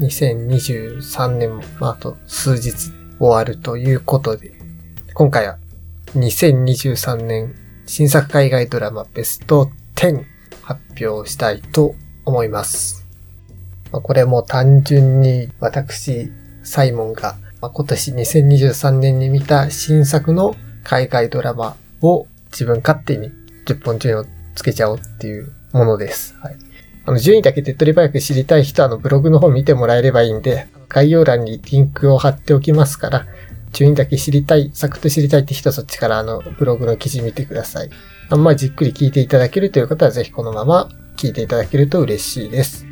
2023年も、あ、と数日終わるということで、今回は2023年新作海外ドラマベスト10発表したいと思います。これも単純に私、サイモンが、今年2023年に見た新作の海外ドラマを自分勝手に10本順位をつけちゃおうっていうものです。はい。あの、順位だけ手っ取り早く知りたい人は、あの、ブログの方見てもらえればいいんで、概要欄にリンクを貼っておきますから、順位だけ知りたい、サクッと知りたいって人はそっちからあの、ブログの記事見てください。あんまじっくり聞いていただけるという方は、ぜひこのまま聞いていただけると嬉しいです。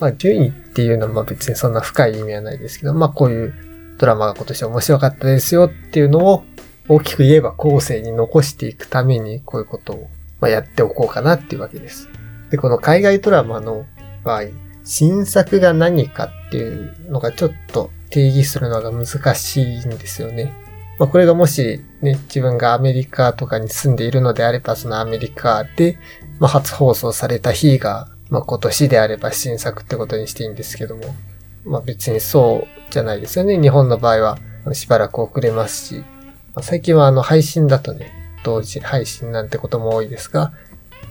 まあ、順位っていうのはまあ別にそんな深い意味はないですけど、まあこういうドラマが今年面白かったですよっていうのを大きく言えば後世に残していくためにこういうことをやっておこうかなっていうわけです。で、この海外ドラマの場合、新作が何かっていうのがちょっと定義するのが難しいんですよね。まあ、これがもしね、自分がアメリカとかに住んでいるのであれば、そのアメリカで、まあ、初放送された日が、まあ、今年であれば新作ってことにしていいんですけども、まあ、別にそうじゃないですよね。日本の場合はしばらく遅れますし、まあ、最近はあの配信だとね、同時配信なんてことも多いですが、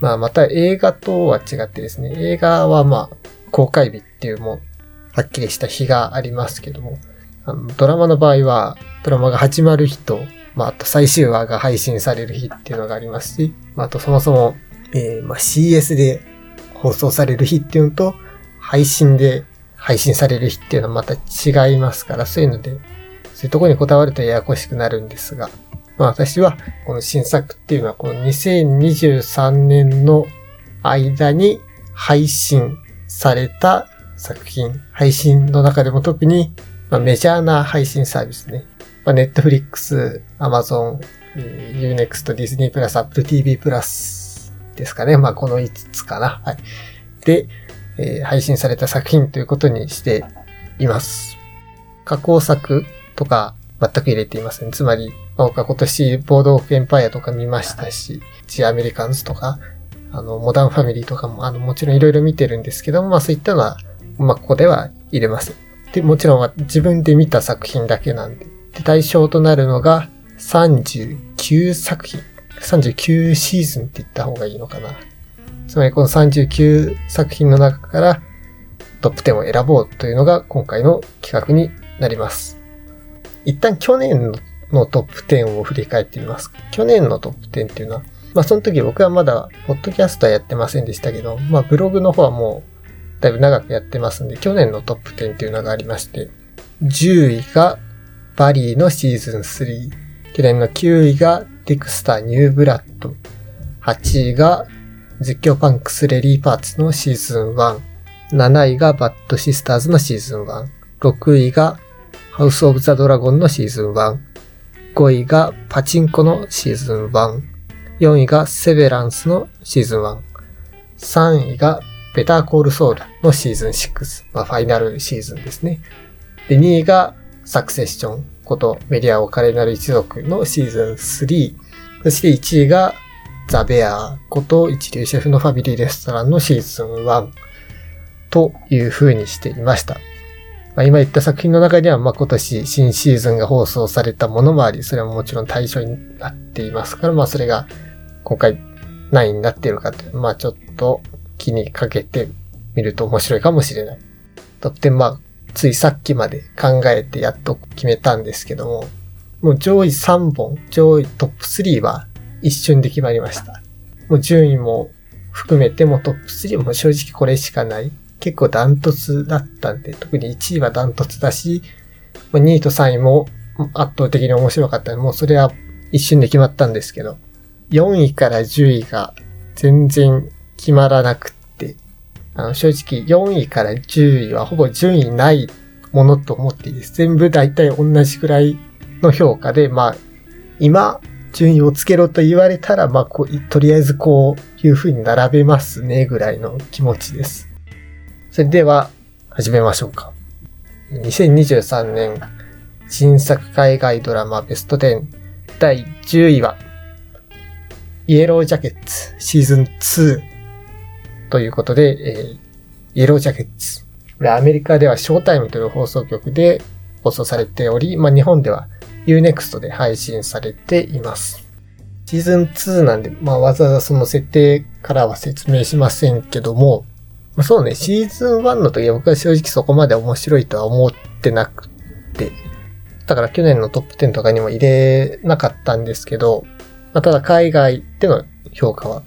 まあまた映画とは違ってですね、映画はまあ公開日っていうもはっきりした日がありますけども、あのドラマの場合はドラマが始まる日と、まああと最終話が配信される日っていうのがありますし、まああとそもそも、えー、まあ CS で放送される日っていうのと、配信で配信される日っていうのはまた違いますから、そういうので、そういうとこにこだわるとややこしくなるんですが、まあ私はこの新作っていうのはこの2023年の間に配信された作品、配信の中でも特に、まあ、メジャーな配信サービスね。まあ、Netflix、Amazon、Unext、Disney プラス、Apple TV プラスですかね。まあこの5つかな。はい。で、えー、配信された作品ということにしています。加工作とか全く入れていません。つまり、僕は今年、ボードオークエンパイアとか見ましたし、ジアメリカンズとか、あの、モダンファミリーとかも、あの、もちろんいろいろ見てるんですけども、まあそういったのは、まあここでは入れません。で、もちろん自分で見た作品だけなんで。で、対象となるのが39作品。39シーズンって言った方がいいのかな。つまりこの39作品の中からトップ10を選ぼうというのが今回の企画になります。一旦去年ののトップ10を振り返ってみます。去年のトップ10っていうのは、まあその時僕はまだ、ポッドキャストはやってませんでしたけど、まあブログの方はもう、だいぶ長くやってますんで、去年のトップ10っていうのがありまして、10位がバリーのシーズン3、去年の9位がデクスターニューブラッド、8位が実況パンクスレリーパーツのシーズン1、7位がバッドシスターズのシーズン1、6位がハウス・オブ・ザ・ドラゴンのシーズン1、5位がパチンコのシーズン1、4位がセベランスのシーズン1、3位がベターコールソウルのシーズン6、まあ、ファイナルシーズンですね。で、2位がサクセッションことメディアオカレナル一族のシーズン3、そして1位がザ・ベアこと一流シェフのファミリーレストランのシーズン1という風にしていました。まあ、今言った作品の中には、まあ、今年新シーズンが放送されたものもあり、それももちろん対象になっていますから、まあ、それが今回何位になっているかという、まあ、ちょっと気にかけてみると面白いかもしれない。とってまあ、ついさっきまで考えてやっと決めたんですけども、もう上位3本、上位トップ3は一瞬で決まりました。もう順位も含めてもトップ3も正直これしかない。結構ダントツだったんで、特に1位はダントツだし、2位と3位も圧倒的に面白かったもうそれは一瞬で決まったんですけど、4位から10位が全然決まらなくって、あの正直4位から10位はほぼ順位ないものと思っていいです。全部大体同じくらいの評価で、まあ、今、順位をつけろと言われたら、まあ、こう、とりあえずこういう風に並べますね、ぐらいの気持ちです。それでは、始めましょうか。2023年新作海外ドラマベスト10第10位は、イエロージャケッツシーズン2ということで、えー、イエロージャケッツ。これアメリカではショータイムという放送局で放送されており、まあ日本では Unext で配信されています。シーズン2なんで、まあわざわざその設定からは説明しませんけども、まあ、そうね、シーズン1の時は僕は正直そこまで面白いとは思ってなくて、だから去年のトップ10とかにも入れなかったんですけど、まあ、ただ海外での評価は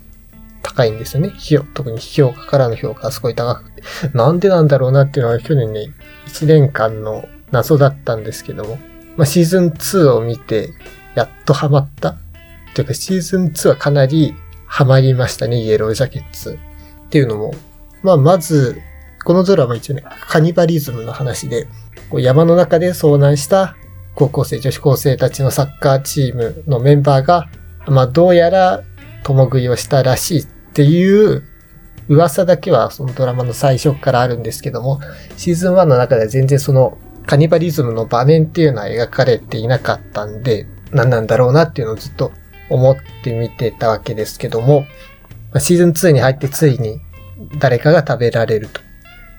高いんですよね。特に評価からの評価がすごい高くて。なんでなんだろうなっていうのは去年ね、1年間の謎だったんですけども、まあ、シーズン2を見て、やっとハマったというかシーズン2はかなりハマりましたね、イエロージャケッツ。っていうのも、まあ、まず、このドラマ一応ね、カニバリズムの話で、こう山の中で遭難した高校生、女子高生たちのサッカーチームのメンバーが、まあ、どうやら共食いをしたらしいっていう噂だけはそのドラマの最初からあるんですけども、シーズン1の中では全然そのカニバリズムの場面っていうのは描かれていなかったんで、何なんだろうなっていうのをずっと思って見てたわけですけども、シーズン2に入ってついに誰かが食べられると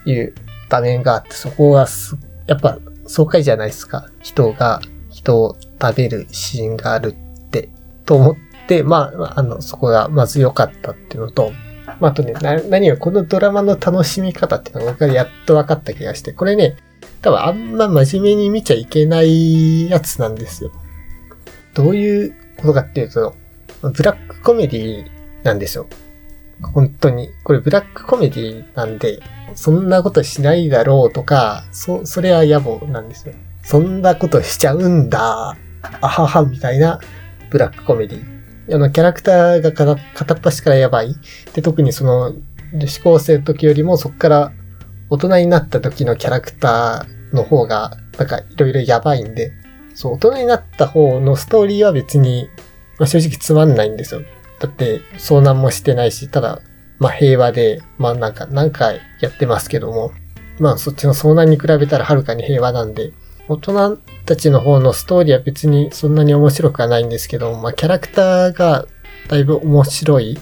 いう場面があって、そこがす、やっぱ爽快じゃないですか。人が人を食べるシーンがあるって、と思って、まあ、あの、そこがまず良かったっていうのと、まあ、あとね、何よ、このドラマの楽しみ方っていうのが僕はやっと分かった気がして、これね、多分あんま真面目に見ちゃいけないやつなんですよ。どういうことかっていうと、ブラックコメディなんですよ。本当に。これブラックコメディなんで、そんなことしないだろうとか、そ、それは野暮なんですよ。そんなことしちゃうんだ。あはは、みたいなブラックコメディ。あの、キャラクターが片っ端からやばい。で、特にその、女子高生の時よりもそっから大人になった時のキャラクターの方が、なんかいろいろやばいんで、そう、大人になった方のストーリーは別に、まあ、正直つまんないんですよ。だって、遭難もしてないし、ただ、まあ平和で、まあなんか何回やってますけども、まあそっちの遭難に比べたらはるかに平和なんで、大人たちの方のストーリーは別にそんなに面白くはないんですけど、まあキャラクターがだいぶ面白い、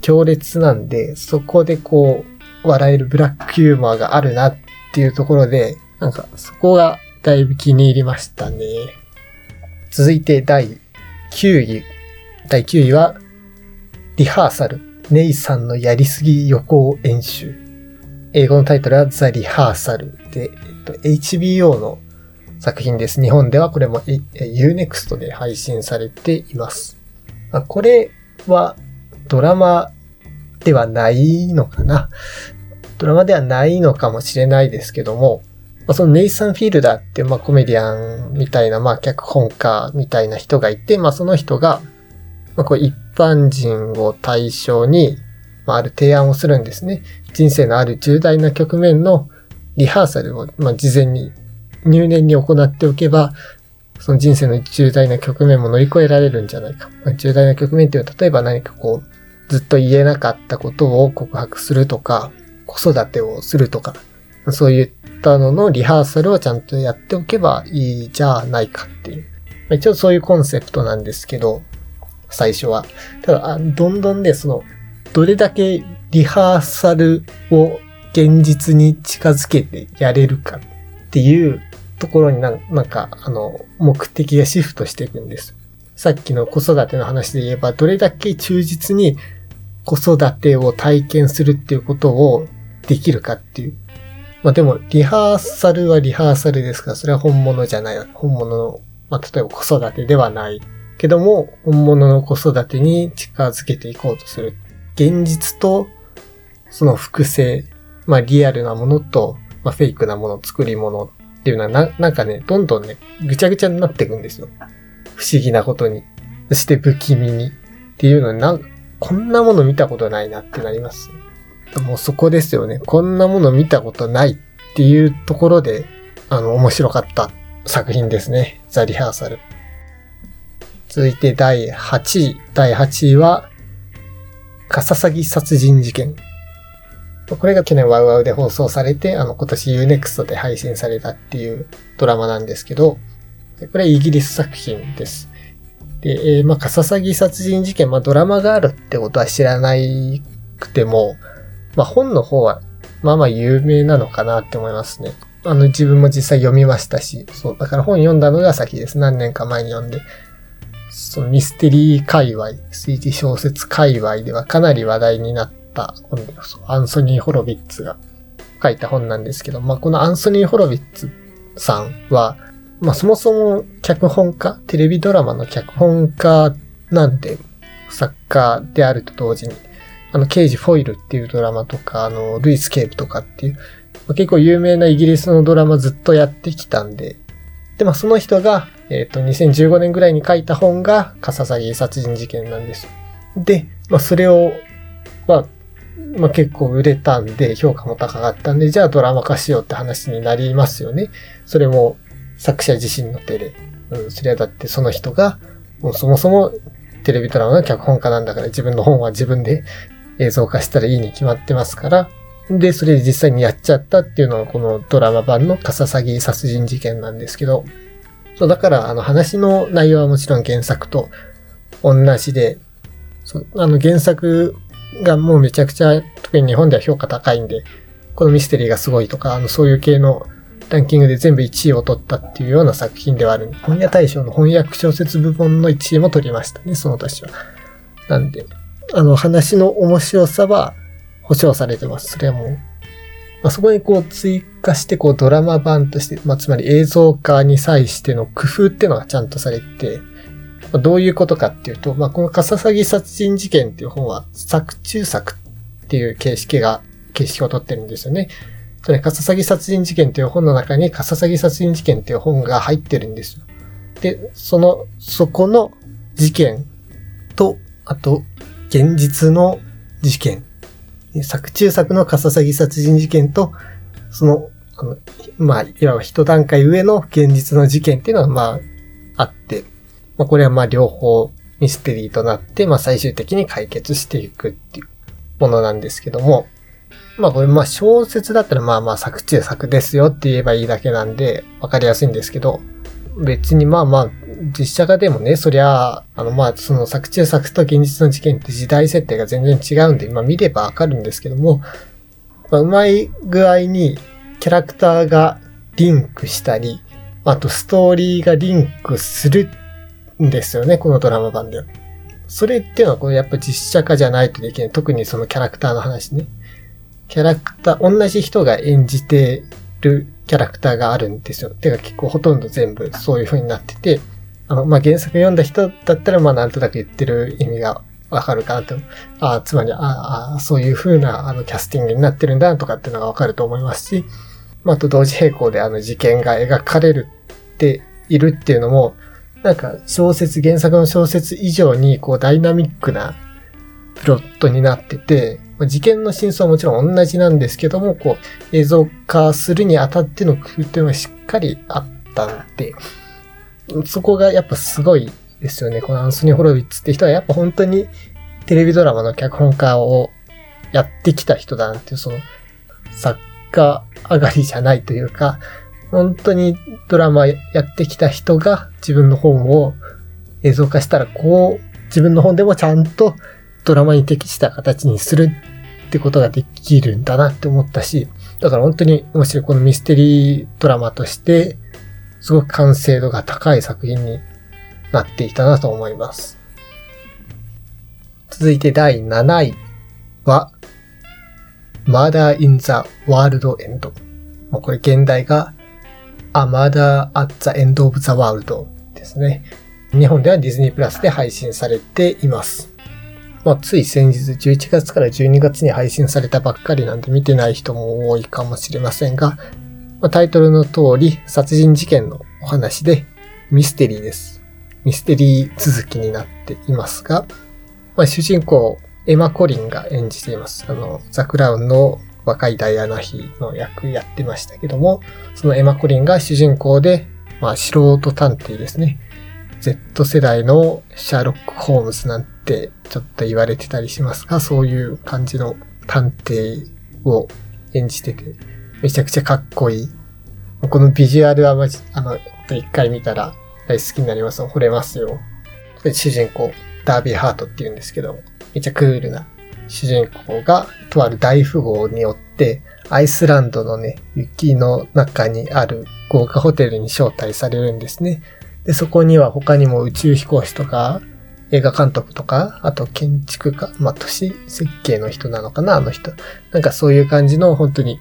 強烈なんで、そこでこう、笑えるブラックユーモアがあるなっていうところで、なんかそこがだいぶ気に入りましたね。続いて第9位。第9位は、リハーサル。ネイさんのやりすぎ予行演習。英語のタイトルはザ・リハーサルで、えっと、HBO の作品です。日本ではこれも Unext で配信されています。あこれはドラマではないのかなドラマではないのかもしれないですけども、まあ、そのネイサン・フィールダーって、まあ、コメディアンみたいな、まあ、脚本家みたいな人がいて、まあ、その人が、まあ、こう一般人を対象に、まあ、ある提案をするんですね。人生のある重大な局面のリハーサルを、まあ、事前に入念に行っておけば、その人生の重大な局面も乗り越えられるんじゃないか。まあ、重大な局面っていうのは、例えば何かこう、ずっと言えなかったことを告白するとか、子育てをするとか、そういったののリハーサルをちゃんとやっておけばいいじゃないかっていう。まあ、一応そういうコンセプトなんですけど、最初は。ただ、どんどんね、その、どれだけリハーサルを現実に近づけてやれるかっていうところになんか、あの、目的がシフトしていくんです。さっきの子育ての話で言えば、どれだけ忠実に子育てを体験するっていうことをできるかっていう。まあでも、リハーサルはリハーサルですから、それは本物じゃない。本物の、まあ例えば子育てではないけども、本物の子育てに近づけていこうとする。現実と、その複製、まあリアルなものと、まあフェイクなもの、作り物っていうのはな、なんかね、どんどんね、ぐちゃぐちゃになっていくんですよ。不思議なことに。そして不気味に。っていうのになんこんなもの見たことないなってなります。もうそこですよね。こんなもの見たことないっていうところで、あの、面白かった作品ですね。ザ・リハーサル。続いて第8位。第8位は、カササギ殺人事件。これが去年ワウワウで放送されて、あの、今年 Unext で配信されたっていうドラマなんですけど、これはイギリス作品です。で、えー、まあ、カササギ殺人事件、まあ、ドラマがあるってことは知らなくても、まあ、本の方はまあまあ有名なのかなって思いますね。あの、自分も実際読みましたし、そう、だから本読んだのが先です。何年か前に読んで。そのミステリー界隈、推理小説界隈ではかなり話題になった本で、アンソニー・ホロビッツが書いた本なんですけど、まあ、このアンソニー・ホロビッツさんは、まあ、そもそも脚本家、テレビドラマの脚本家なんで、作家であると同時に、あの、刑事フォイルっていうドラマとか、あの、ルイス・ケープとかっていう、まあ、結構有名なイギリスのドラマずっとやってきたんで、で、まあ、その人が、えっ、ー、と、2015年ぐらいに書いた本が、カササギ殺人事件なんです。で、まあ、それを、まあ、まあ、結構売れたんで、評価も高かったんで、じゃあドラマ化しようって話になりますよね。それも作者自身の手で。うん、それはだってその人が、もうそもそもテレビドラマの脚本家なんだから自分の本は自分で映像化したらいいに決まってますから、で、それで実際にやっちゃったっていうのがこのドラマ版のカササギ殺人事件なんですけど、そう、だからあの話の内容はもちろん原作と同じで、そあの原作がもうめちゃくちゃ、特に日本では評価高いんで、このミステリーがすごいとか、あの、そういう系のランキングで全部1位を取ったっていうような作品ではある。本屋大賞の翻訳小説部門の1位も取りましたね、その年は。なんで、あの、話の面白さは保証されてます。それはもう。まあ、そこにこう追加してこうドラマ版として、まあ、つまり映像化に際しての工夫っていうのがちゃんとされて、まあどういうことかっていうと、まあ、このカササギ殺人事件っていう本は作中作っていう形式が、形式をとってるんですよね。それ、カササギ殺人事件っていう本の中にカササギ殺人事件っていう本が入ってるんですよ。で、その、そこの事件と、あと、現実の事件。作中作のカササギ殺人事件と、その、あのまあ、いわば一段階上の現実の事件っていうのは、まあ、あって、まあ、これはまあ両方ミステリーとなって、まあ最終的に解決していくっていうものなんですけども、まあこれまあ小説だったらまあまあ作中作ですよって言えばいいだけなんでわかりやすいんですけど、別にまあまあ実写化でもね、そりゃ、ああのまあその作中作と現実の事件って時代設定が全然違うんで、まあ見ればわかるんですけども、まあうまい具合にキャラクターがリンクしたり、あとストーリーがリンクするんですよね、このドラマ版では。それっていうのは、これやっぱ実写化じゃないとできない。特にそのキャラクターの話ね。キャラクター、同じ人が演じてるキャラクターがあるんですよ。てか結構ほとんど全部そういう風になってて、あの、まあ、原作読んだ人だったら、まあ、なんとなく言ってる意味がわかるかなと。ああ、つまり、ああ、そういう風な、あの、キャスティングになってるんだとかっていうのがわかると思いますし、まあ、と同時並行であの事件が描かれるっているっていうのも、なんか小説、原作の小説以上にこうダイナミックなプロットになってて、ま事件の真相はもちろん同じなんですけども、こう映像化するにあたっての工夫っていうのはしっかりあったんで、そこがやっぱすごいですよね。このアンソニー・ホロビッツって人はやっぱ本当にテレビドラマの脚本家をやってきた人だなっていう、その作家上がりじゃないというか、本当にドラマやってきた人が自分の本を映像化したら、こう、自分の本でもちゃんとドラマに適した形にするってことができるんだなって思ったし、だから本当に面白いこのミステリードラマとして、すごく完成度が高い作品になっていたなと思います。続いて第7位は、Murder in the World End。これ現代が A Murder at the End of the World ですね。日本ではディズニープラスで配信されています。まあ、つい先日11月から12月に配信されたばっかりなんで見てない人も多いかもしれませんが、まあ、タイトルの通り殺人事件のお話でミステリーです。ミステリー続きになっていますが、まあ、主人公エマ・コリンが演じています。あの、ザ・クラウンの若いダイアナ妃の役やってましたけども、そのエマ・コリンが主人公で、まあ素人探偵ですね。Z 世代のシャーロック・ホームズなんてちょっと言われてたりしますが、そういう感じの探偵を演じてて、めちゃくちゃかっこいい。このビジュアルはまじ、あの、一回見たら大好きになります。惚れますよ。主人公、ダービーハートって言うんですけど、めちゃクールな主人公がとある大富豪によっで、アイスランドのね、雪の中にある豪華ホテルに招待されるんですね。で、そこには他にも宇宙飛行士とか、映画監督とか、あと建築家、まあ、都市設計の人なのかな、あの人。なんかそういう感じの、本当に、い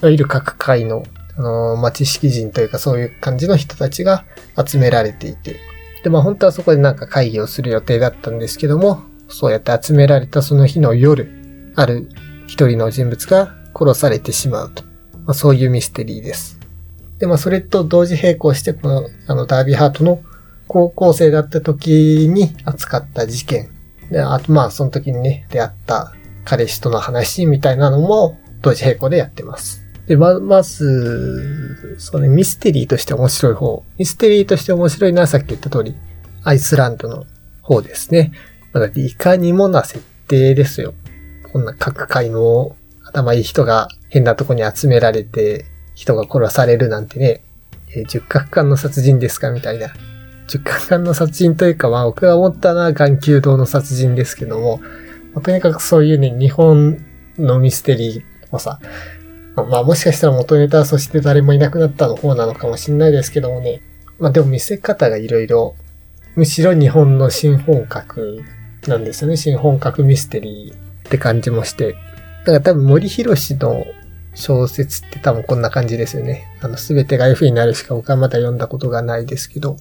わゆる各界の、あのー、まあ、知識人というかそういう感じの人たちが集められていて。で、まあ、本当はそこでなんか会議をする予定だったんですけども、そうやって集められたその日の夜、ある一人の人物が殺されてしまうと。まあ、そういうミステリーです。で、まあ、それと同時並行して、この、あの、ダービーハートの高校生だった時に扱った事件。で、あと、まあ、その時にね、出会った彼氏との話みたいなのも同時並行でやってます。で、ま、まず、そのミステリーとして面白い方。ミステリーとして面白いのはさっき言った通り、アイスランドの方ですね。まだいかにもな設定ですよ。こんな各界の頭いい人が変なとこに集められて、人が殺されるなんてね、えー、十角館の殺人ですかみたいな。十角館の殺人というか、まあ僕が思ったのは眼球堂の殺人ですけども、まあ、とにかくそういうね、日本のミステリーをさ、まあもしかしたら元ネタそして誰もいなくなったの方なのかもしれないですけどもね。まあでも見せ方がいろいろ、むしろ日本の新本格なんですよね。新本格ミステリーって感じもして。だから多分森博の小説って多分こんな感じですよね。あの、すべてが F になるしか僕はまだ読んだことがないですけど、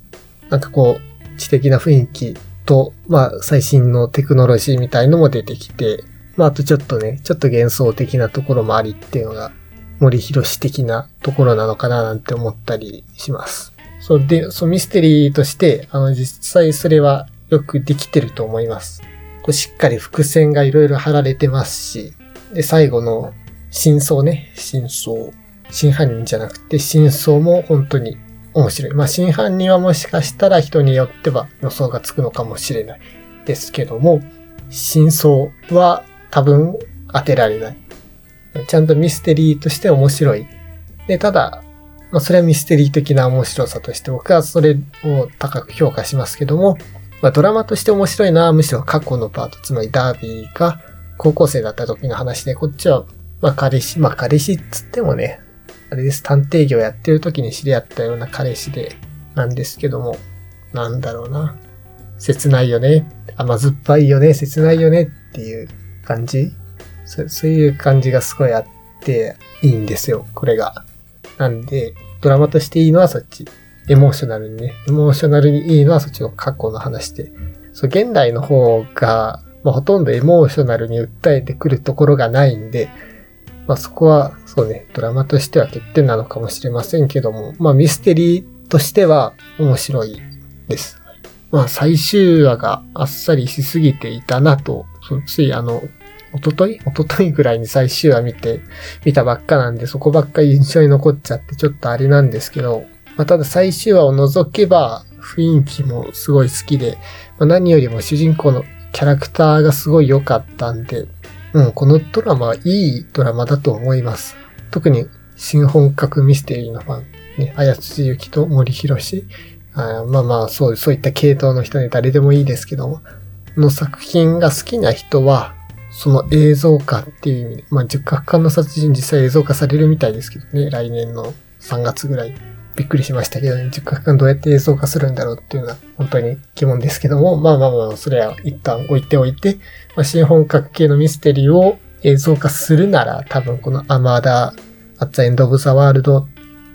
なんかこう、知的な雰囲気と、まあ、最新のテクノロジーみたいのも出てきて、まあ、あとちょっとね、ちょっと幻想的なところもありっていうのが、森博的なところなのかななんて思ったりします。そうで、そうミステリーとして、あの、実際それはよくできてると思います。こうしっかり伏線がいろいろ貼られてますし、で、最後の真相ね、真相。真犯人じゃなくて真相も本当に面白い。まあ、真犯人はもしかしたら人によっては予想がつくのかもしれないですけども、真相は多分当てられない。ちゃんとミステリーとして面白い。で、ただ、まあ、それはミステリー的な面白さとして僕はそれを高く評価しますけども、まあ、ドラマとして面白いのはむしろ過去のパート、つまりダービーが高校生だった時の話で、こっちは、まあ彼氏、まあ彼氏っつってもね、あれです、探偵業やってる時に知り合ったような彼氏で、なんですけども、なんだろうな。切ないよね。甘酸っぱいよね。切ないよねっていう感じそそういう感じがすごいあって、いいんですよ、これが。なんで、ドラマとしていいのはそっち。エモーショナルにね。エモーショナルにいいのはそっちの過去の話で。そう、現代の方が、まあ、ほとんどエモーショナルに訴えてくるところがないんで、まあ、そこは、そうね、ドラマとしては欠点なのかもしれませんけども、まあ、ミステリーとしては面白いです。まあ、最終話があっさりしすぎていたなと、ついあの、おとといおとといぐらいに最終話見て、見たばっかなんで、そこばっかり印象に残っちゃってちょっとあれなんですけど、まあ、ただ最終話を除けば、雰囲気もすごい好きで、まあ、何よりも主人公のキャラクターがすごい良かったんで、うん、このドラマはいいドラマだと思います。特に新本格ミステリーのファン、ね、綾辻ゆきと森博士、あまあまあそう、そういった系統の人に誰でもいいですけども、の作品が好きな人は、その映像化っていう意味で、まあ十角館の殺人実際映像化されるみたいですけどね、来年の3月ぐらい。びっくりしましたけどね、十角館どうやって映像化するんだろうっていうのは本当に疑問ですけども、まあまあまあ、それは一旦置いておいて、まあ、新本格系のミステリーを映像化するなら、多分このアマーダ・アッツ・エンド・オブ・ザ・ワールド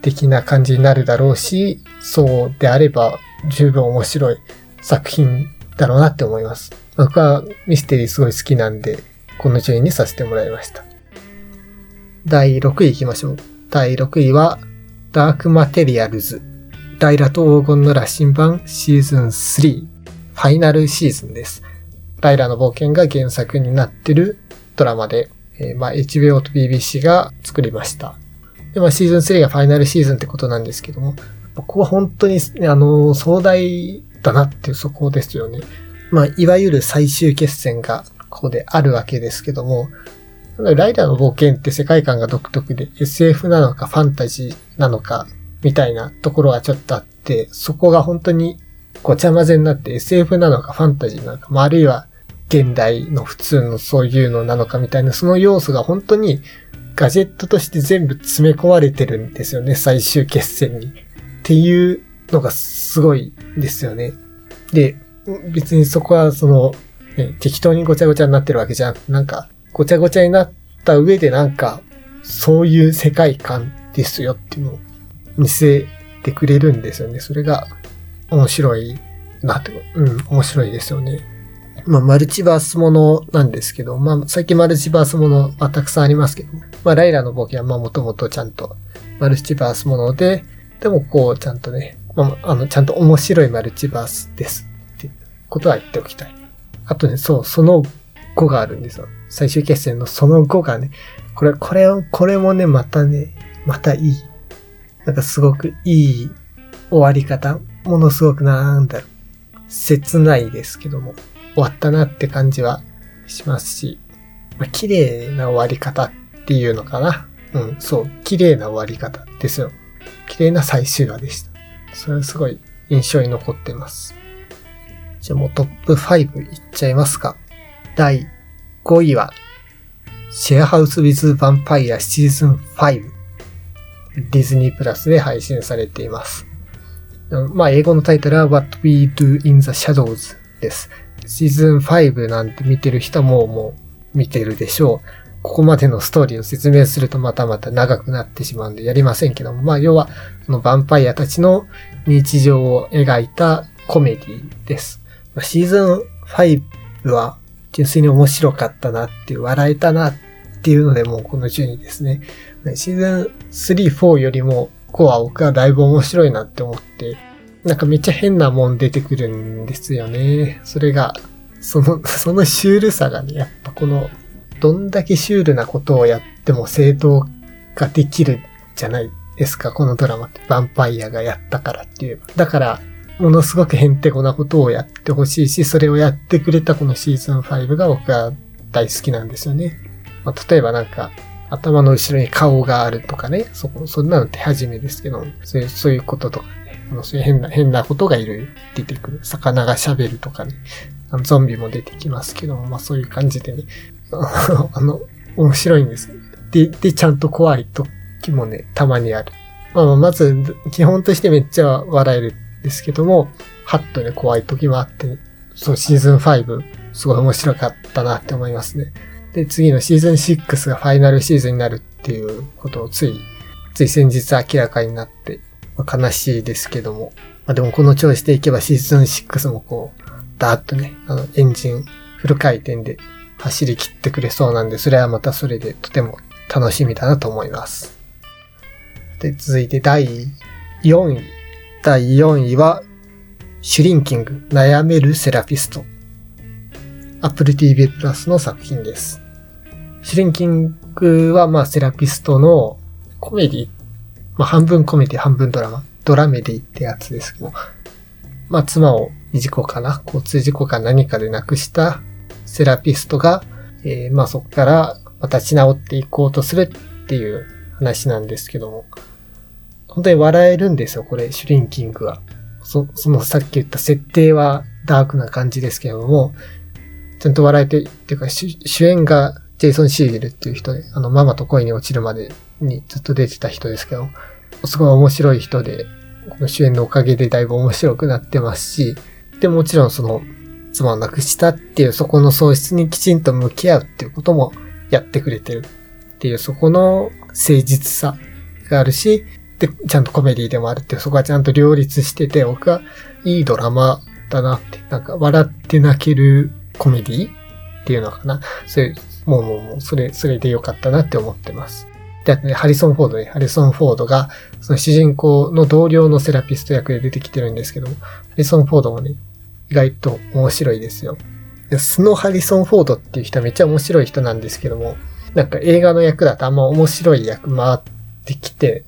的な感じになるだろうし、そうであれば十分面白い作品だろうなって思います。僕はミステリーすごい好きなんで、この順位にさせてもらいました。第6位行きましょう。第6位は、ダークマテリアルズ。ダイラと黄金の羅針盤シーズン3。ファイナルシーズンです。ライラの冒険が原作になってるドラマで、えー、まあ HBO と BBC が作りました。で、まあシーズン3がファイナルシーズンってことなんですけども、ここは本当に、ね、あの、壮大だなっていうそこですよね。まあ、いわゆる最終決戦がここであるわけですけども、ライダーの冒険って世界観が独特で SF なのかファンタジーなのかみたいなところはちょっとあって、そこが本当にごちゃ混ぜになって SF なのかファンタジーなのか、まあ、あるいは現代の普通のそういうのなのかみたいな、その要素が本当にガジェットとして全部詰め込まれてるんですよね、最終決戦に。っていうのがすごいですよね。で、別にそこはその、ね、適当にごちゃごちゃになってるわけじゃん。なんか、ごちゃごちゃになった上でなんか、そういう世界観ですよっていうのを見せてくれるんですよね。それが面白いなって、うん、面白いですよね。まあ、マルチバースものなんですけど、まあ、最近マルチバースものはたくさんありますけど、まあ、ライラの冒険はまあ、もともとちゃんとマルチバースもので、でもこう、ちゃんとね、まあ、あの、ちゃんと面白いマルチバースです。ってことは言っておきたい。あとね、そう、その後があるんですよ。最終決戦のその後がね、これ、これ、これもね、またね、またいい。なんかすごくいい終わり方。ものすごくなんだろう。切ないですけども、終わったなって感じはしますし、まあ、綺麗な終わり方っていうのかな。うん、そう、綺麗な終わり方ですよ。綺麗な最終話でした。それはすごい印象に残ってます。じゃあもうトップ5いっちゃいますか。第5位は、シェアハウスウィズ・ヴァンパイアシーズン5。ディズニープラスで配信されています。まあ、英語のタイトルは What We Do in the Shadows です。シーズン5なんて見てる人ももう見てるでしょう。ここまでのストーリーを説明するとまたまた長くなってしまうんでやりませんけども、まあ、要は、そのヴァンパイアたちの日常を描いたコメディです。シーズン5は純粋に面白かったなっていう、笑えたなっていうのでもうこの順位ですね。シーズン3、4よりも5は僕はだいぶ面白いなって思って、なんかめっちゃ変なもん出てくるんですよね。それが、その、そのシュールさがね、やっぱこの、どんだけシュールなことをやっても正当化できるじゃないですか、このドラマって。ヴァンパイアがやったからっていう。だから、ものすごくヘンテコなことをやってほしいし、それをやってくれたこのシーズン5が僕は大好きなんですよね。まあ、例えばなんか、頭の後ろに顔があるとかね、そこ、そんなの手始めですけど、そういう、そういうこととかね、あのそういう変な、変なことがいる、出てくる。魚が喋るとかね、あのゾンビも出てきますけども、まあそういう感じでね、あの、面白いんです。で、で、ちゃんと怖い時もね、たまにある。まあ、まず、基本としてめっちゃ笑えるですけども、ハッとね、怖い時もあって、そう、シーズン5、すごい面白かったなって思いますね。で、次のシーズン6がファイナルシーズンになるっていうことをつい、つい先日明らかになって、まあ、悲しいですけども、まあ、でもこの調子でいけばシーズン6もこう、ダーッとね、あの、エンジンフル回転で走り切ってくれそうなんで、それはまたそれでとても楽しみだなと思います。で、続いて第4位。第4位は、シュリンキング、悩めるセラピスト。Apple TV プラスの作品です。シュリンキングは、まあ、セラピストのコメディ、まあ、半分コメディ、半分ドラマ、ドラメディってやつですけど、まあ、妻を事故かな、交通事故か何かで亡くしたセラピストが、えー、まあ、そこから立ち直っていこうとするっていう話なんですけども、本当に笑えるんですよ、これ、シュリンキングは。そ、そのさっき言った設定はダークな感じですけども、ちゃんと笑えて、っていうか主演がジェイソン・シーゲルっていう人で、あの、ママと恋に落ちるまでにずっと出てた人ですけど、すごい面白い人で、この主演のおかげでだいぶ面白くなってますし、で、もちろんその、妻を亡くしたっていうそこの喪失にきちんと向き合うっていうこともやってくれてるっていうそこの誠実さがあるし、で、ちゃんとコメディでもあるっていう、そこはちゃんと両立してて、僕はいいドラマだなって、なんか笑って泣けるコメディっていうのかな。それ、もうもうもう、それ、それでよかったなって思ってます。で、あとね、ハリソン・フォードね、ハリソン・フォードが、その主人公の同僚のセラピスト役で出てきてるんですけども、ハリソン・フォードもね、意外と面白いですよ。スノ・ハリソン・フォードっていう人はめっちゃ面白い人なんですけども、なんか映画の役だとあんま面白い役回ってきて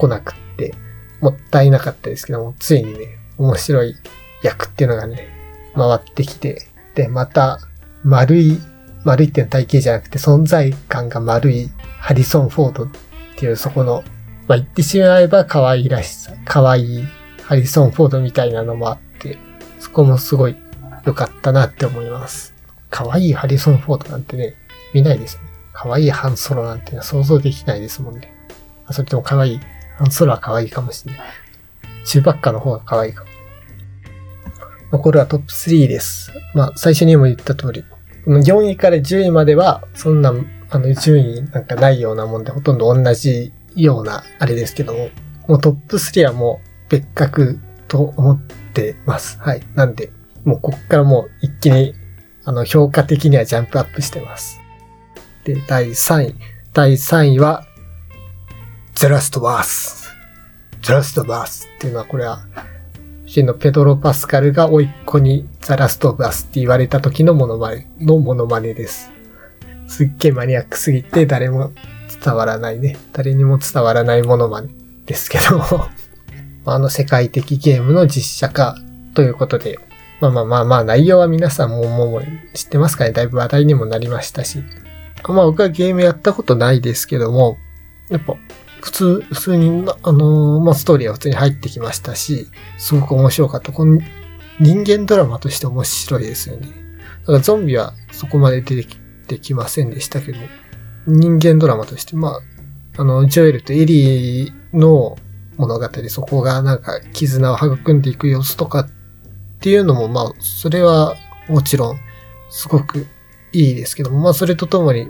来なくって、もったいなかったですけども、ついにね、面白い役っていうのがね、回ってきて、で、また、丸い、丸いっていうのは体型じゃなくて存在感が丸いハリソン・フォードっていうそこの、まあ、言ってしまえば可愛いらしさ、可愛いハリソン・フォードみたいなのもあって、そこもすごい良かったなって思います。可愛いハリソン・フォードなんてね、見ないですね。可愛いハンソロなんて想像できないですもんね。それとも可愛い。ハンソロは可愛いかもしれない。中ばっかの方が可愛いかも。残るはトップ3です。まあ、最初にも言った通り、この4位から10位までは、そんな、あの、順位なんかないようなもんで、ほとんど同じような、あれですけども、もうトップ3はもう別格と思ってます。はい。なんで、もうこっからもう一気に、あの、評価的にはジャンプアップしてます。で、第3位。第3位は、ゼラストバース。ゼラストバースっていうのは、これは、主のペドロ・パスカルが甥っ子にザ・ラスト・オブ・アスって言われた時のモノマネ、のモノマネです。すっげえマニアックすぎて誰も伝わらないね。誰にも伝わらないモノマネですけど あの世界的ゲームの実写化ということで、まあまあまあまあ内容は皆さんももう知ってますかねだいぶ話題にもなりましたし。まあ僕はゲームやったことないですけども、やっぱ普通、普通に、あのー、まあ、ストーリーは普通に入ってきましたし、すごく面白かった。この人間ドラマとして面白いですよね。だからゾンビはそこまで出てきてきませんでしたけど、人間ドラマとして、まあ、あの、ジョエルとエリーの物語、そこがなんか絆を育んでいく様子とかっていうのも、まあ、それはもちろんすごくいいですけども、まあ、それとともに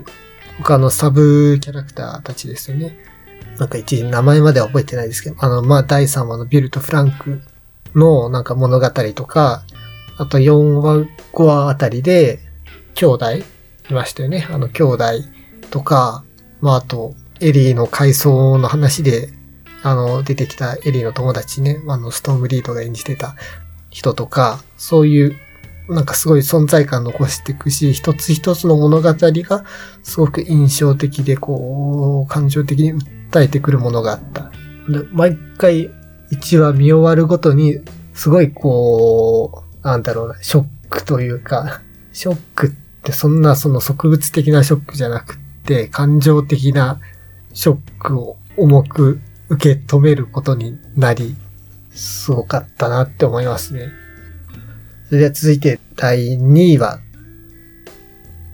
他のサブキャラクターたちですよね。なんか一時名前までは覚えてないですけど、あの、まあ、第3話のビルとフランクのなんか物語とか、あと4話、5話あたりで、兄弟いましたよね。あの、兄弟とか、まあ、あと、エリーの回想の話で、あの、出てきたエリーの友達ね、あの、ストームリードが演じてた人とか、そういうなんかすごい存在感残していくし、一つ一つの物語がすごく印象的で、こう、感情的に訴えてくるものがあった。で毎回1話見終わるごとに、すごいこう、なんだろうな、ショックというか、ショックってそんなその植物的なショックじゃなくって、感情的なショックを重く受け止めることになり、すごかったなって思いますね。それでは続いて第2位は、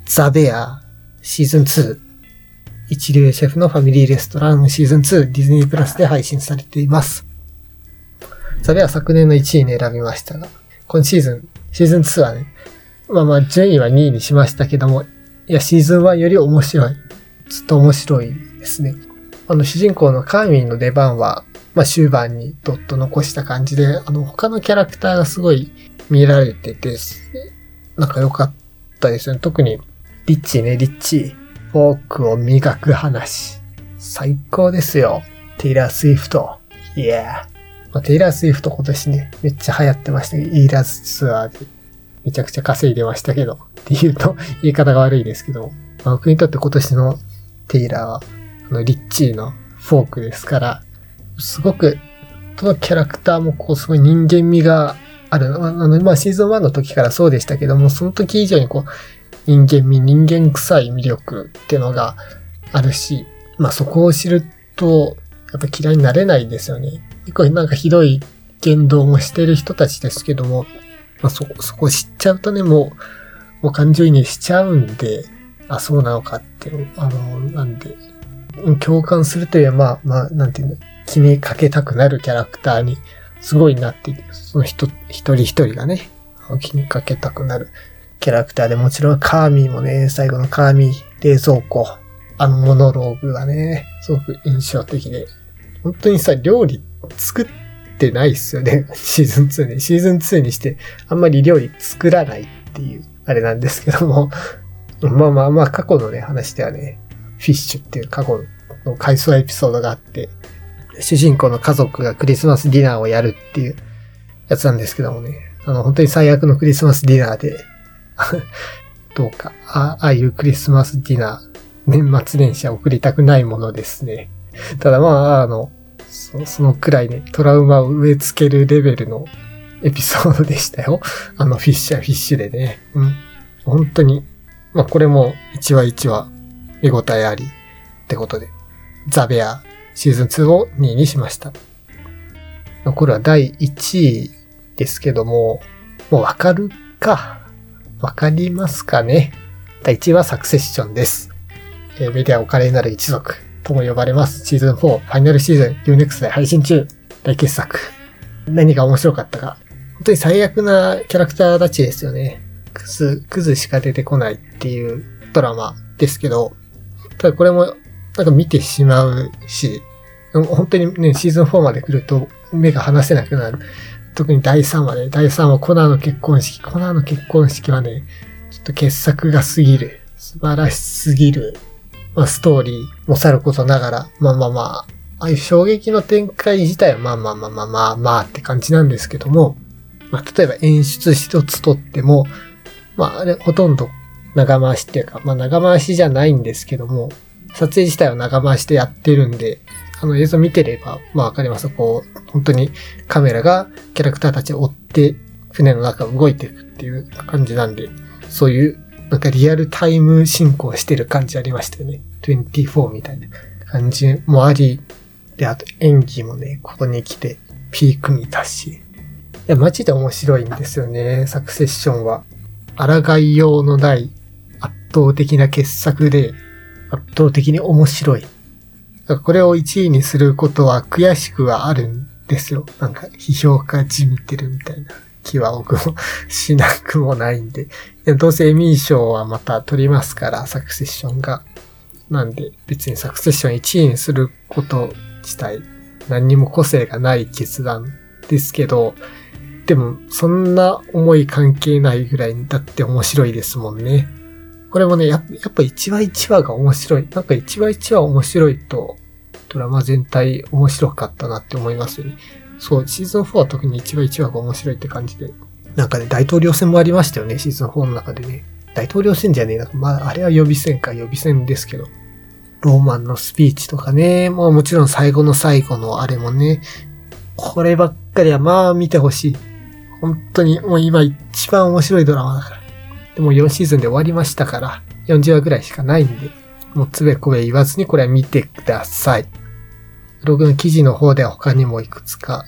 ザ・ベアシーズン2。一流シェフのファミリーレストランシーズン2ディズニープラスで配信されています。ザ・ベア昨年の1位に選びましたが、今シーズン、シーズン2はね、まあまあ順位は2位にしましたけども、いや、シーズン1より面白い。ずっと面白いですね。あの、主人公のカーミンの出番は、まあ終盤にドッと残した感じで、あの、他のキャラクターがすごい見られてて、なんか良かったですね。特に、リッチーね、リッチー。フォークを磨く話。最高ですよ。テイラー・スウィフト。いやー。テイラー・スウィフト今年ね、めっちゃ流行ってましたけど、イーラズツアーでめちゃくちゃ稼いでましたけど、って言うと言い方が悪いですけど、まあ、僕にとって今年のテイラーは、あの、リッチーのフォークですから、すごく、どのキャラクターもこう、すごい人間味がある。あの、まあ、シーズン1の時からそうでしたけども、その時以上にこう、人間味、人間臭い魅力っていうのがあるし、まあ、そこを知ると、やっぱ嫌いになれないですよね。結構なんかひどい言動もしてる人たちですけども、まあ、そ、そこ知っちゃうとね、もう、もう感情移入しちゃうんで、あ、そうなのかっていう、あの、なんで、共感するという、まあ、まあ、なんていうの、気にかけたくなるキャラクターにすごいなっている。その人、一人一人がね、気にかけたくなるキャラクターで、もちろんカーミーもね、最後のカーミー冷蔵庫、あのモノローグがね、すごく印象的で、本当にさ、料理作ってないっすよね。シーズン2に。シーズン2にして、あんまり料理作らないっていう、あれなんですけども、まあまあまあ、過去のね、話ではね、フィッシュっていう過去の回想エピソードがあって、主人公の家族がクリスマスディナーをやるっていうやつなんですけどもね、あの、本当に最悪のクリスマスディナーでどうか、ああいうクリスマスディナー、年末年始は送りたくないものですね。ただまあ、あの、そそのくらいね、トラウマを植え付けるレベルのエピソードでしたよ。あの、フィッシュはフィッシュでね。うん。本当に、まあこれも1話1話見応えありってことで、ザベアシーズン2を2位にしました。残るは第1位ですけども、もうわかるか。わかりますかね？第1位はサクセッションです。えー、メディアお金になる一族とも呼ばれます。シーズン4、ファイナルシーズン、Unext で配信中、大傑作。何が面白かったか。本当に最悪なキャラクターたちですよね。クズ、クズしか出てこないっていうドラマですけど、ただこれもなんか見てしまうし、本当にね、シーズン4まで来ると目が離せなくなる。特に第3話ね、第3話コナーの結婚式。コナーの結婚式はね、ちょっと傑作が過ぎる。素晴らしすぎる。まあ、ストーリーもさることながら、まあまあまあ、ああいう衝撃の展開自体はまあまあまあまあまあまあって感じなんですけども、まあ例えば演出一つとっても、まああれほとんど長回しっていうか、まあ長回しじゃないんですけども、撮影自体は長回しでやってるんで、あの映像見てれば、まあわかります。こう、本当にカメラがキャラクターたちを追って船の中を動いていくっていう感じなんで、そういうなんかリアルタイム進行してる感じありましたよね。24みたいな感じもあり、で、あと演技もね、ここに来てピークに達し。いや、マジで面白いんですよね、サクセッションは。抗いようのない圧倒的な傑作で、圧倒的に面白い。これを1位にすることは悔しくはあるんですよ。なんか、批評家じみてるみたいな気は僕もしなくもないんで。どうせエミー賞はまた取りますから、サクセッションが。なんで、別にサクセッション1位にすること自体、何にも個性がない決断ですけど、でも、そんな思い関係ないぐらいだって面白いですもんね。これもね、ややっぱ1話1話が面白い。なんか1話1話面白いと、ドラマ全体面白かったなって思いますよね。そう、シーズン4は特に1話1話が面白いって感じで。なんかね、大統領選もありましたよね、シーズン4の中でね。大統領選じゃねえな。まあ、あれは予備選か、予備選ですけど。ローマンのスピーチとかね、もうもちろん最後の最後のあれもね、こればっかりはまあ見てほしい。本当にもう今一番面白いドラマだから。でも4シーズンで終わりましたから、40話ぐらいしかないんで、もうつべこべ言わずにこれは見てください。ブログの記事の方では他にもいくつか、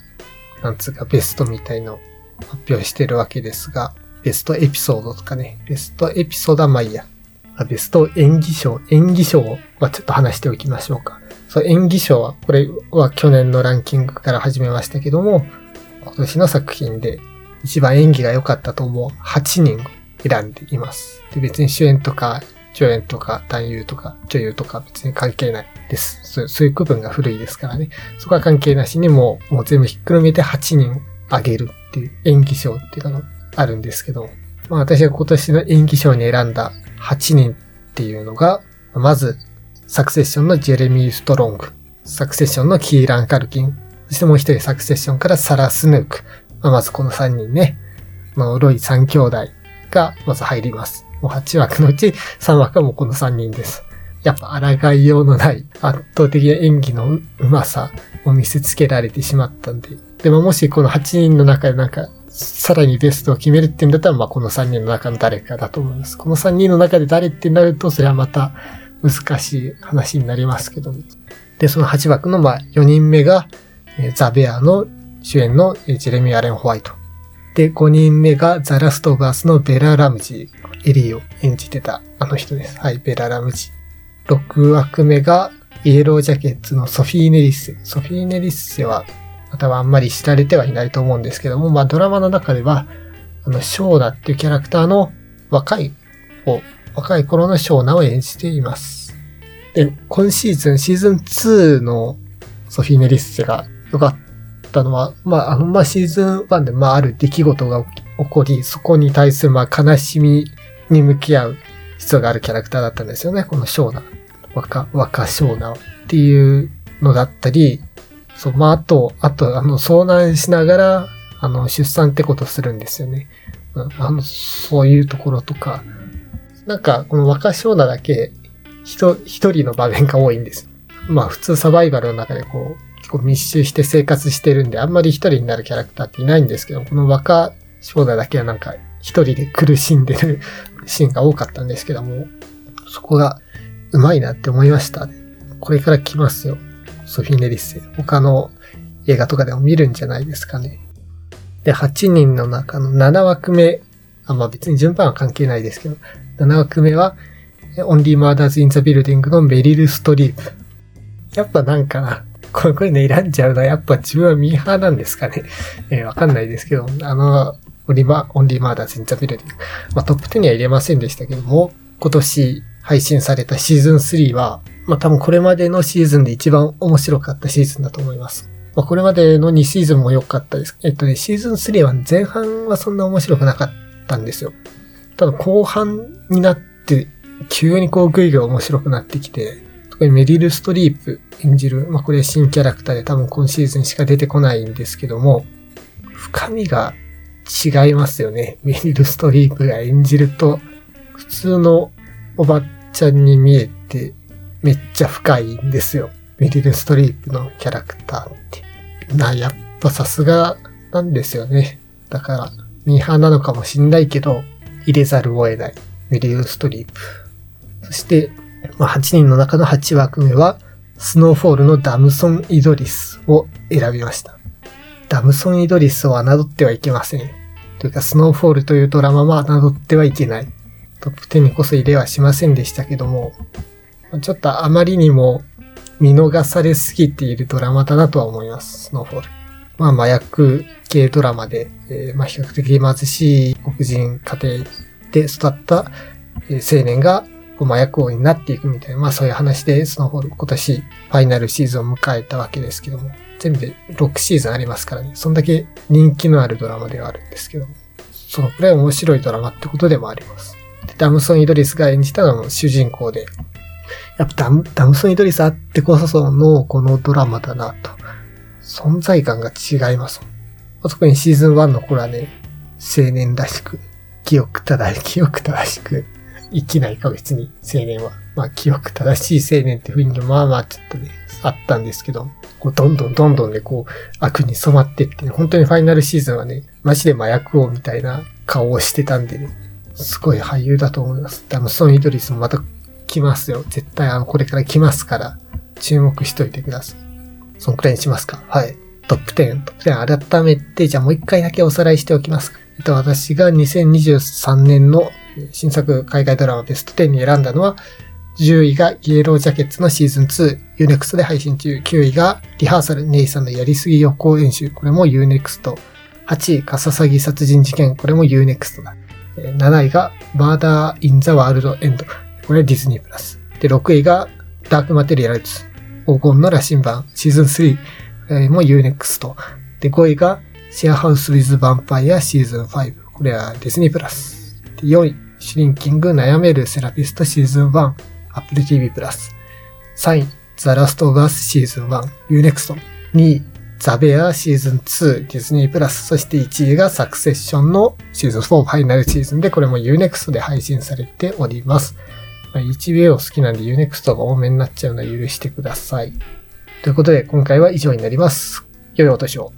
なんつうかベストみたいの発表してるわけですが、ベストエピソードとかね、ベストエピソードはまあいいや。ベスト演技賞、演技賞はちょっと話しておきましょうか。そう、演技賞は、これは去年のランキングから始めましたけども、今年の作品で一番演技が良かったと思う8人選んでいます。で、別に主演とか、助演とか、男優とか、女優とか別に関係ないです。そうそういう区分が古いですからね。そこは関係なしにもう、もう全部ひっくるめて8人あげるっていう演技賞っていうのがあるんですけど、まあ私が今年の演技賞に選んだ8人っていうのが、まず、サクセッションのジェレミー・ストロング、サクセッションのキーラン・カルキン、そしてもう一人サクセッションからサラ・スヌーク。まあ、まずこの3人ね、まあ、ロイ3兄弟がまず入ります。もう8枠のうち3枠はもうこの3人です。やっぱ抗いようのない圧倒的な演技の上手さを見せつけられてしまったんで。でももしこの8人の中でなんか、さらにベストを決めるって言うんだったら、まあこの3人の中の誰かだと思います。この3人の中で誰ってなると、それはまた難しい話になりますけど、ね、で、その8枠のまあ4人目が、ザ・ベアの主演のジェレミー・アレン・ホワイト。で、5人目がザ・ラスト・バースのベラ・ラムジー。エリーを演じてたあの人です。はい、ベラ・ラムジー。6枠目がイエロージャケッツのソフィー・ネリッセ。ソフィー・ネリッセは、またはあんまり知られてはいないと思うんですけども、まあドラマの中では、あの、ショーナっていうキャラクターの若い方、若い頃のショーナを演じています。で、今シーズン、シーズン2のソフィー・ネリッセが良かったったのは、まあ、あの、まあ、シーズン1で、まあ、ある出来事が起こり、そこに対する、まあ、悲しみに向き合う必要があるキャラクターだったんですよね。このショーナ。若、若ショーナっていうのだったり、そう、まあ、あと、あと、あの、遭難しながら、あの、出産ってことするんですよね。うんあの、そういうところとか、なんか、この若ショーナだけ、一人の場面が多いんです。まあ、普通サバイバルの中でこう、結構密集して生活してるんで、あんまり一人になるキャラクターっていないんですけど、この若少女だけはなんか一人で苦しんでるシーンが多かったんですけども、そこがうまいなって思いました。これから来ますよ。ソフィー・ネリッセ。他の映画とかでも見るんじゃないですかね。で、8人の中の7枠目、あ、まあ別に順番は関係ないですけど、7枠目は、Only Murders in the Building のメリル・ストリープ。やっぱなんかな、これ、これね、選んじゃうのはやっぱ自分はミーハーなんですかね。えー、わかんないですけど、あの、オリマ、 Only Murders in the Building。まあ、トップ10には入れませんでしたけども、今年配信されたシーズン3は、まあ、多分これまでのシーズンで一番面白かったシーズンだと思います。まあ、これまでの2シーズンも良かったです。えっとね、シーズン3は前半はそんな面白くなかったんですよ。ただ後半になって、急にこうグイグイ面白くなってきて、特にメリル・ストリープ演じる、まあこれ新キャラクターで多分今シーズンしか出てこないんですけども、深みが違いますよね。メリル・ストリープが演じると、普通のおばちゃんに見えて、めっちゃ深いんですよ。メリル・ストリープのキャラクターって。な、やっぱさすがなんですよね。だから、ミーハーなのかもしんないけど、入れざるを得ない。メリル・ストリープ。そして、まあ、8人の中の8枠目は、スノーフォールのダムソン・イドリスを選びました。ダムソン・イドリスを侮ってはいけません。というか、スノーフォールというドラマは侮ってはいけない。トップ10にこそ入れはしませんでしたけども、ちょっとあまりにも見逃されすぎているドラマだなとは思います、スノーフォール。まあ、麻薬系ドラマで、えー、まあ、比較的貧しい黒人家庭で育った、青年がこう麻薬王になっていくみたいな、まあそういう話で、スノーフォール今年ファイナルシーズンを迎えたわけですけども、全部で6シーズンありますからね、そんだけ人気のあるドラマではあるんですけども、そのくらい面白いドラマってことでもあります。でダムソン・イドリスが演じたのも主人公で、やっぱダムダムソン・イドリスあってこそそのこのドラマだなと。存在感が違います。特にシーズン1の頃はね、青年らしく、記憶正し、記憶正しく生きないか別に青年は。まあ記憶正しい青年って雰囲気まあまあちょっとね、あったんですけど、こうどんどんどんどんね、こう悪に染まってってね、本当にファイナルシーズンはね、マジで麻薬王みたいな顔をしてたんでね、すごい俳優だと思います。でもソン・イドリスもまた来ますよ。絶対あの、これから来ますから、注目しといてください。そんくらいにしますか？はい。トップ10、トップ10改めて、じゃあもう一回だけおさらいしておきます。えっと、私が2023年の新作海外ドラマベスト10に選んだのは、10位がイエロージャケッツのシーズン2、Unext で配信中。9位がリハーサル、ネイさんのやりすぎ予行演習。これも Unext。8位、カササギ殺人事件。これも Unext だ。7位がマーダー・イン・ザ・ワールド・エンド。これディズニープラス。で、6位がダーク・マテリアルズ。黄金の羅針盤。シーズン3、えー、も Unext。で、5位がシェアハウス・ウィズ・ヴァンパイアシーズン5。これはディズニープラス。で、4位、シュリンキング・悩めるセラピストシーズン1。Apple TV プラス。3位、ザ・ラスト・バスシーズン1。Unext。2位、ザ・ベアシーズン2ディズニープラス、そして1位がサクセッションのシーズン4ファイナルシーズンで、これも Unext で配信されております。まあ、1秒好きなんで Unext が多めになっちゃうのは許してください。ということで、今回は以上になります。良いお年を。